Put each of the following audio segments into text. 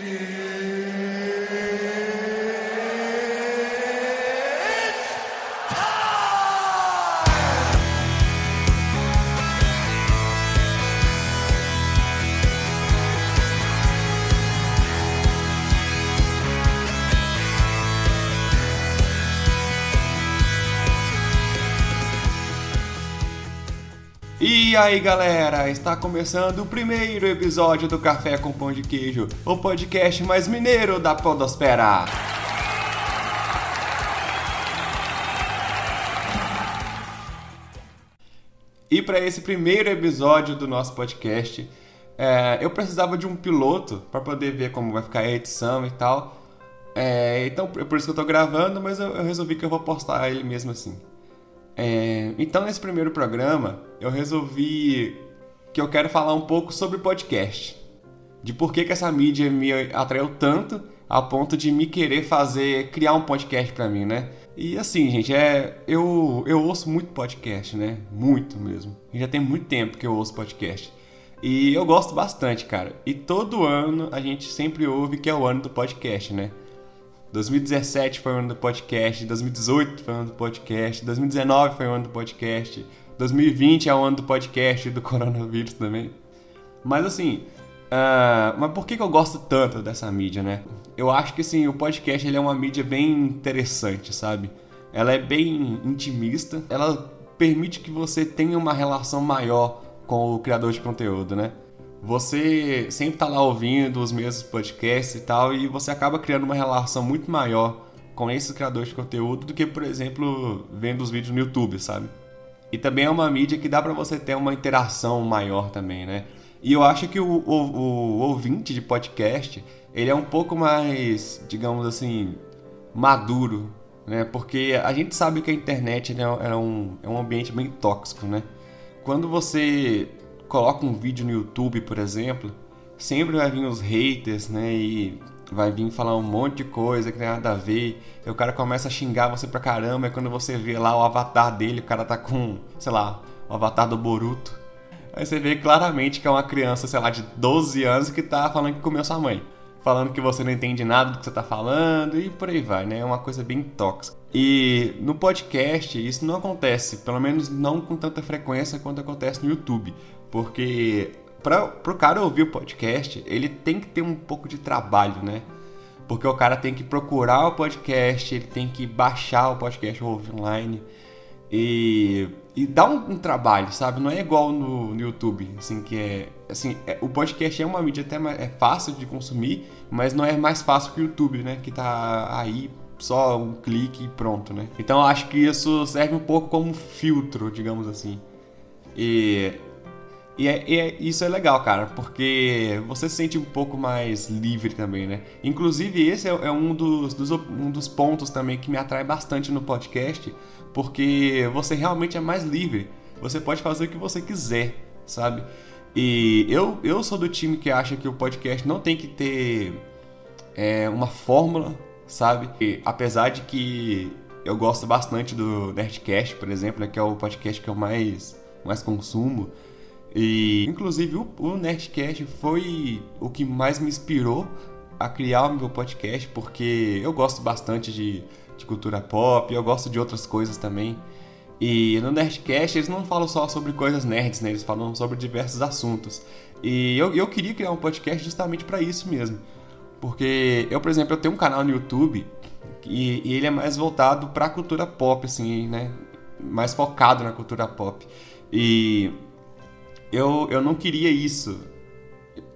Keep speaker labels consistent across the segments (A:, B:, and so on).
A: E aí galera, está começando o primeiro episódio do Café com Pão de Queijo, o podcast mais mineiro da Podosfera. E para esse primeiro episódio do nosso podcast, é, eu precisava de um piloto para poder ver como vai ficar a edição e tal. É, então, por isso que eu estou gravando, mas eu, eu resolvi que eu vou postar ele mesmo assim. É, então, nesse primeiro programa, eu resolvi que eu quero falar um pouco sobre podcast. De por que, que essa mídia me atraiu tanto a ponto de me querer fazer, criar um podcast para mim, né? E assim, gente, é, eu, eu ouço muito podcast, né? Muito mesmo. E já tem muito tempo que eu ouço podcast. E eu gosto bastante, cara. E todo ano a gente sempre ouve que é o ano do podcast, né? 2017 foi o ano do podcast, 2018 foi o ano do podcast, 2019 foi o ano do podcast, 2020 é o ano do podcast do coronavírus também. Mas assim, uh, mas por que, que eu gosto tanto dessa mídia, né? Eu acho que assim, o podcast ele é uma mídia bem interessante, sabe? Ela é bem intimista, ela permite que você tenha uma relação maior com o criador de conteúdo, né? Você sempre tá lá ouvindo os mesmos podcasts e tal, e você acaba criando uma relação muito maior com esses criadores de conteúdo do que, por exemplo, vendo os vídeos no YouTube, sabe? E também é uma mídia que dá para você ter uma interação maior também, né? E eu acho que o, o, o, ouvinte de podcast, ele é um pouco mais, digamos assim, maduro, né? Porque a gente sabe que a internet né, é, um, é um ambiente bem tóxico, né? Quando você coloca um vídeo no YouTube, por exemplo, sempre vai vir os haters, né? E vai vir falar um monte de coisa que tem nada a ver. E o cara começa a xingar você pra caramba. E quando você vê lá o avatar dele, o cara tá com, sei lá, o avatar do Boruto. Aí você vê claramente que é uma criança, sei lá, de 12 anos que tá falando que comeu sua mãe. Falando que você não entende nada do que você tá falando e por aí vai, né? É uma coisa bem tóxica. E no podcast isso não acontece, pelo menos não com tanta frequência quanto acontece no YouTube. Porque para o cara ouvir o podcast, ele tem que ter um pouco de trabalho, né? Porque o cara tem que procurar o podcast, ele tem que baixar o podcast online. E, e dá um, um, trabalho, sabe? Não é igual no, no YouTube, assim, que é... Assim, é, o podcast é uma mídia até mais, é fácil de consumir, mas não é mais fácil que o YouTube, né? Que tá aí só um clique e pronto, né? Então acho que isso serve um pouco como filtro, digamos assim. E e, é, e é, isso é legal, cara, porque você se sente um pouco mais livre também, né? Inclusive, esse é, é um, dos, dos, um dos pontos também que me atrai bastante no podcast, porque você realmente é mais livre. Você pode fazer o que você quiser, sabe? E eu, eu sou do time que acha que o podcast não tem que ter é, uma fórmula, sabe? E, apesar de que eu gosto bastante do Nerdcast, por exemplo, né, que é o podcast que eu mais, mais consumo. E, inclusive, o, o Nerdcast foi o que mais me inspirou a criar o meu podcast, porque eu gosto bastante de, de cultura pop, eu gosto de outras coisas também. E no Nerdcast eles não falam só sobre coisas nerds, né? Eles falam sobre diversos assuntos. E eu, eu queria criar um podcast justamente para isso mesmo. Porque eu, por exemplo, eu tenho um canal no YouTube e, e ele é mais voltado para cultura pop, assim, né? Mais focado na cultura pop. E eu, eu não queria isso.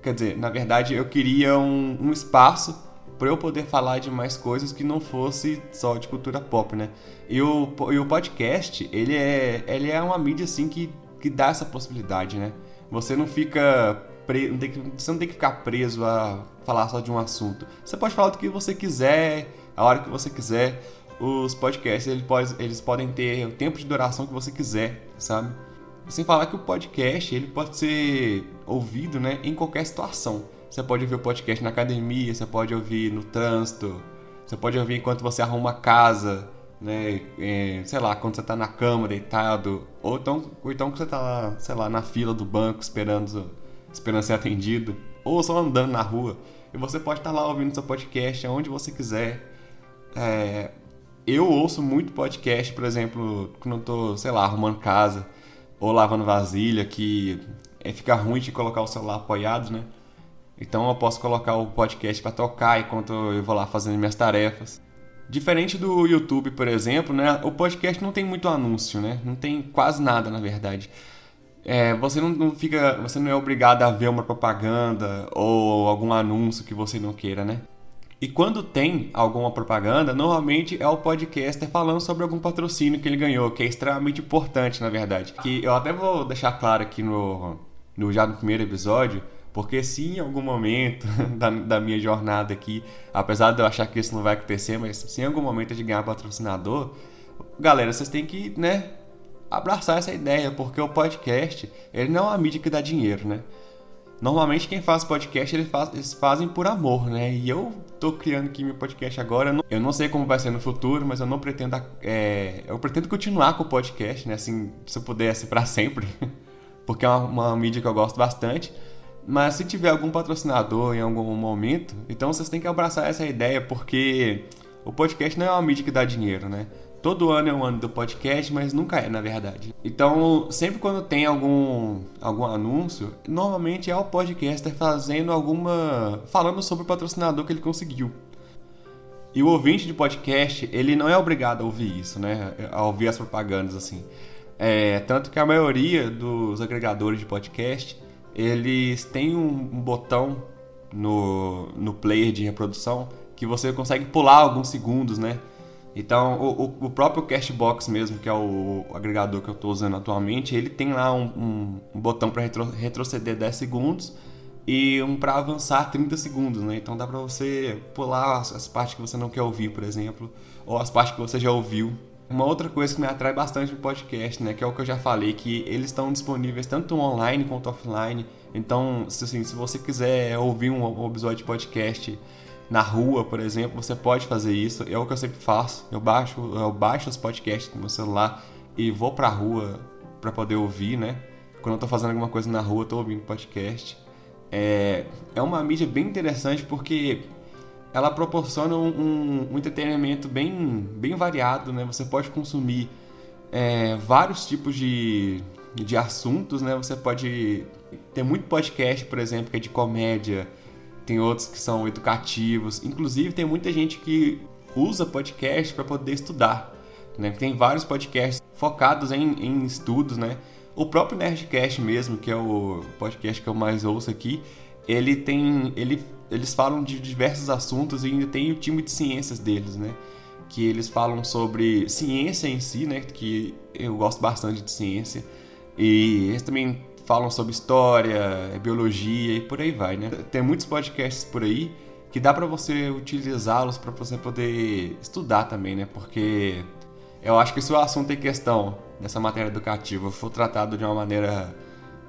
A: Quer dizer, na verdade, eu queria um, um espaço para eu poder falar de mais coisas que não fosse só de cultura pop, né? E o, e o podcast, ele é, ele é uma mídia assim que, que dá essa possibilidade, né? Você não fica pre... não tem que, você não tem que ficar preso a falar só de um assunto. Você pode falar do que você quiser, a hora que você quiser. Os podcasts, eles, eles podem ter o tempo de duração que você quiser, sabe? Sem falar que o podcast ele pode ser ouvido né, em qualquer situação. Você pode ouvir o podcast na academia, você pode ouvir no trânsito, você pode ouvir enquanto você arruma a casa, né? É, sei lá, quando você está na cama deitado, ou então, ou então que você está lá, sei lá, na fila do banco esperando, esperando ser atendido, ou só andando na rua. E você pode estar lá ouvindo seu podcast onde você quiser. É, eu ouço muito podcast, por exemplo, quando eu tô, sei lá, arrumando casa ou lavando vasilha, que é, fica ruim de colocar o celular apoiado, né? Então eu posso colocar o podcast para tocar enquanto eu vou lá fazendo minhas tarefas. Diferente do YouTube, por exemplo, né? O podcast não tem muito anúncio, né? Não tem quase nada, na verdade. É, você não, não, fica, você não é obrigado a ver uma propaganda ou algum anúncio que você não queira, né? E quando tem alguma propaganda, normalmente é o podcaster falando sobre algum patrocínio que ele ganhou, que é extremamente importante, na verdade. Que eu até vou deixar claro aqui no, no já no primeiro episódio porque se em algum momento da, da, minha jornada aqui, apesar de eu achar que isso não vai acontecer, mas se em algum momento de ganhar patrocinador, galera, vocês têm que, né, abraçar essa ideia, porque o podcast, ele não é uma mídia que dá dinheiro, né? Normalmente quem faz podcast, eles, faz, eles fazem por amor, né? E eu tô criando aqui meu podcast agora. Eu não sei como vai ser no futuro, mas eu não pretendo. É, eu pretendo continuar com o podcast, né? Assim, se eu pudesse para sempre. Porque é uma, uma mídia que eu gosto bastante. Mas se tiver algum patrocinador em algum momento, então vocês têm que abraçar essa ideia, porque o podcast não é uma mídia que dá dinheiro, né? Todo ano é um ano do podcast, mas nunca é, na verdade. Então, sempre quando tem algum, algum anúncio, normalmente é o podcaster fazendo alguma. falando sobre o patrocinador que ele conseguiu. E o ouvinte de podcast, ele não é obrigado a ouvir isso, né? A ouvir as propagandas assim. É, tanto que a maioria dos agregadores de podcast eles têm um, um botão no, no player de reprodução que você consegue pular alguns segundos, né? Então, o, o próprio Cashbox mesmo, que é o, agregador que eu estou usando atualmente, ele tem lá um, um, botão para retro, retroceder 10 segundos e um para avançar 30 segundos, né? Então dá para você pular as, as, partes que você não quer ouvir, por exemplo, ou as partes que você já ouviu uma outra coisa que me atrai bastante no podcast, né, que é o que eu já falei, que eles estão disponíveis tanto online quanto offline. Então, se, assim, se você quiser ouvir um episódio de podcast na rua, por exemplo, você pode fazer isso. É o que eu sempre faço. Eu baixo, eu baixo os podcasts no meu celular e vou pra rua para poder ouvir, né? Quando eu tô fazendo alguma coisa na rua, eu tô ouvindo podcast. É, é uma mídia bem interessante porque ela proporciona um, um, um, entretenimento bem, bem variado, né? Você pode consumir é, vários tipos de, de assuntos, né? Você pode ter muito podcast, por exemplo, que é de comédia, tem outros que são educativos, inclusive tem muita gente que usa podcast para poder estudar, né? Tem vários podcasts focados em, em estudos, né? O próprio Nerdcast mesmo, que é o podcast que eu mais ouço aqui, ele tem ele eles falam de diversos assuntos e ainda tem o time de ciências deles, né? Que eles falam sobre ciência em si, né? Que eu gosto bastante de ciência. E eles também falam sobre história, biologia e por aí vai, né? Tem muitos podcasts por aí que dá para você utilizá-los para você poder estudar também, né? Porque eu acho que se o assunto em questão dessa matéria educativa for tratado de uma maneira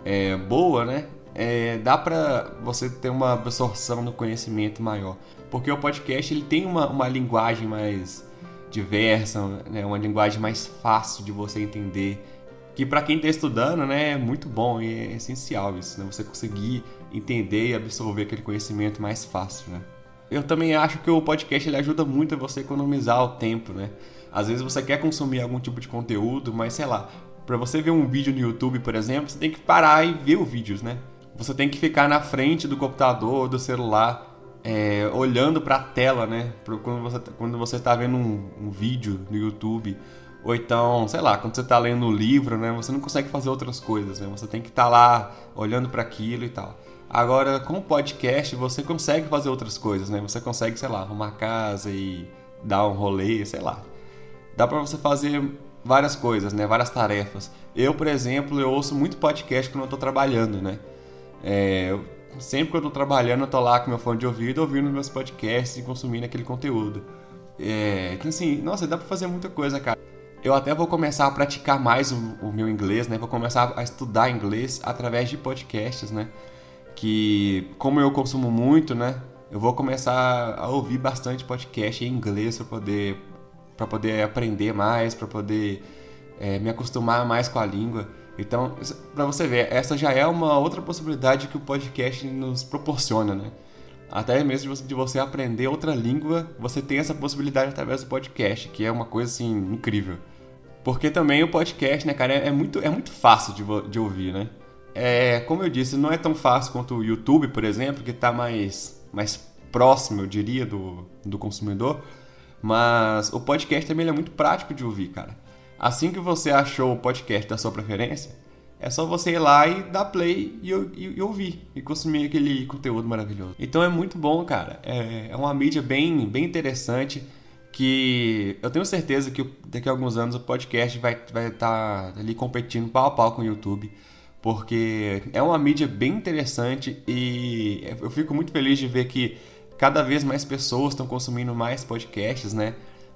A: é, boa, né? é, dá para você ter uma absorção do conhecimento maior. Porque o podcast ele tem uma, uma linguagem mais diversa, né? uma linguagem mais fácil de você entender. Que para quem está estudando né, é muito bom e é essencial isso, né? você conseguir entender e absorver aquele conhecimento mais fácil. Né? Eu também acho que o podcast ele ajuda muito a você economizar o tempo. Né? Às vezes você quer consumir algum tipo de conteúdo, mas sei lá, para você ver um vídeo no YouTube, por exemplo, você tem que parar e ver os vídeos, né? você tem que ficar na frente do computador, do celular, é, olhando para a tela, né? Quando você, quando você está vendo um, um, vídeo no YouTube, ou então, sei lá, quando você está lendo um livro, né? Você não consegue fazer outras coisas, né? Você tem que estar tá lá olhando para aquilo e tal. Agora, com o podcast, você consegue fazer outras coisas, né? Você consegue, sei lá, arrumar casa e dar um rolê, sei lá. Dá para você fazer várias coisas, né? Várias tarefas. Eu, por exemplo, eu ouço muito podcast quando eu estou trabalhando, né? É, eu, sempre que eu tô trabalhando, eu tô lá com meu fone de ouvido, ouvindo meus podcasts e consumindo aquele conteúdo. É, então assim, nossa, dá pra fazer muita coisa, cara. Eu até vou começar a praticar mais o, o meu inglês, né? Vou começar a estudar inglês através de podcasts, né? Que, como eu consumo muito, né? Eu vou começar a ouvir bastante podcast em inglês para poder, pra poder aprender mais, para poder é, me acostumar mais com a língua. Então, para você ver, essa já é uma outra possibilidade que o podcast nos proporciona, né? até mesmo de você aprender outra língua, você tem essa possibilidade através do podcast, que é uma coisa assim incrível. Porque também o podcast, né, cara, é, é muito, é muito fácil de, de ouvir, né? É, como eu disse, não é tão fácil quanto o YouTube, por exemplo, que está mais, mais próximo, eu diria, do, do consumidor. Mas o podcast também é muito prático de ouvir, cara. Assim que você achou o podcast da sua preferência, é só você ir lá e dar play e, e, e ouvir e consumir aquele conteúdo maravilhoso. Então é muito bom, cara. É, é uma mídia bem, bem interessante que eu tenho certeza que daqui a alguns anos o podcast vai estar vai tá ali competindo pau a pau com o YouTube porque é uma mídia bem interessante e eu fico muito feliz de ver que cada vez mais pessoas estão consumindo mais podcasts, né?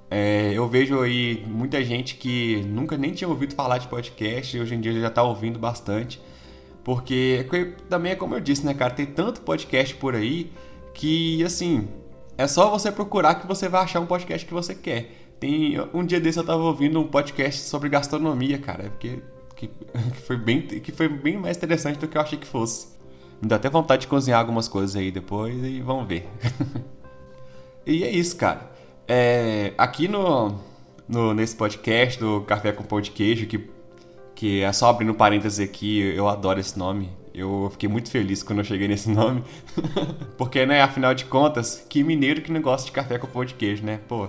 A: É, eu vejo aí muita gente que nunca nem tinha ouvido falar de podcast e hoje em dia já está ouvindo bastante. Porque também é como eu disse, né, cara? Tem tanto podcast por aí que, assim, é só você procurar que você vai achar um podcast que você quer. Tem um dia desse eu tava ouvindo um podcast sobre gastronomia, cara, porque que, que, foi bem, que foi bem mais interessante do que eu achei que fosse. Me dá até vontade de cozinhar algumas coisas aí depois e vamos ver. e é isso, cara. É, aqui no, no, nesse podcast do Café com Pão de Queijo, que, que é só abrindo parênteses aqui, eu adoro esse nome. Eu fiquei muito feliz quando eu cheguei nesse nome. Porque, né, afinal de contas, que mineiro que não gosta de café com pão de queijo, né? Pô.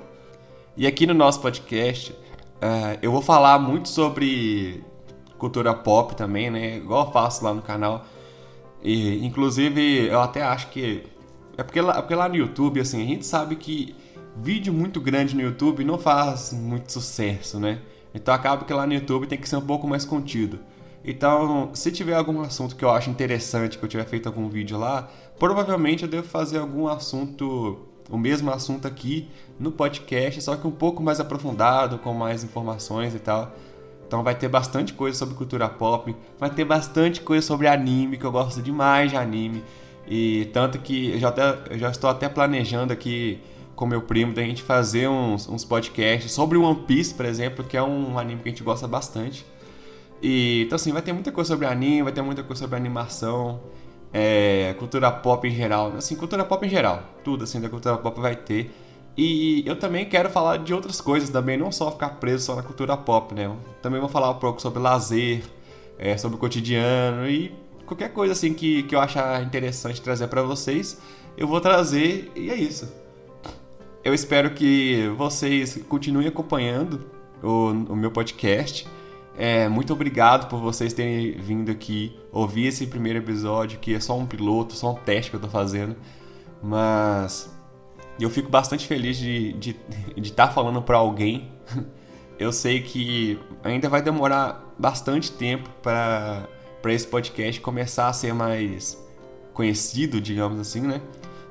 A: E aqui no nosso podcast, uh, eu vou falar muito sobre cultura pop também, né? Igual eu faço lá no canal. E, inclusive, eu até acho que. É porque lá, é porque lá no YouTube, assim, a gente sabe que vídeo muito grande no YouTube não faz muito sucesso, né? Então acaba que lá no YouTube tem que ser um pouco mais contido. Então, se tiver algum assunto que eu acho interessante, que eu tiver feito algum vídeo lá, provavelmente eu devo fazer algum assunto, o mesmo assunto aqui no podcast, só que um pouco mais aprofundado, com mais informações e tal. Então vai ter bastante coisa sobre cultura pop, vai ter bastante coisa sobre anime, que eu gosto demais de anime. E tanto que eu já, até, eu já estou até planejando aqui com meu primo da gente fazer uns, uns podcasts sobre One Piece, por exemplo, que é um anime que a gente gosta bastante. E, então assim, vai ter muita coisa sobre anime, vai ter muita coisa sobre animação, é, cultura pop em geral. Assim, cultura pop em geral, tudo assim da cultura pop vai ter. E eu também quero falar de outras coisas também, não só ficar preso só na cultura pop, né? Eu também vou falar um pouco sobre lazer, é, sobre o cotidiano e qualquer coisa assim que, que eu achar interessante trazer para vocês, eu vou trazer e é isso. Eu espero que vocês continuem acompanhando o, o meu podcast. É, muito obrigado por vocês terem vindo aqui ouvir esse primeiro episódio, que é só um piloto, só um teste que eu tô fazendo. Mas eu fico bastante feliz de estar de, de tá falando para alguém. Eu sei que ainda vai demorar bastante tempo para esse podcast começar a ser mais conhecido, digamos assim, né?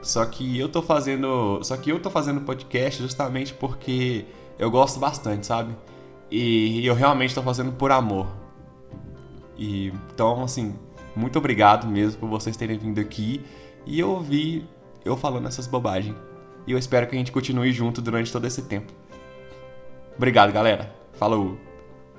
A: Só que eu tô fazendo, só que eu tô fazendo podcast justamente porque eu gosto bastante, sabe? E eu realmente tô fazendo por amor. E então, assim, muito obrigado mesmo por vocês terem vindo aqui e eu ouvi eu falando essas bobagens. E eu espero que a gente continue junto durante todo esse tempo. Obrigado, galera. Falou!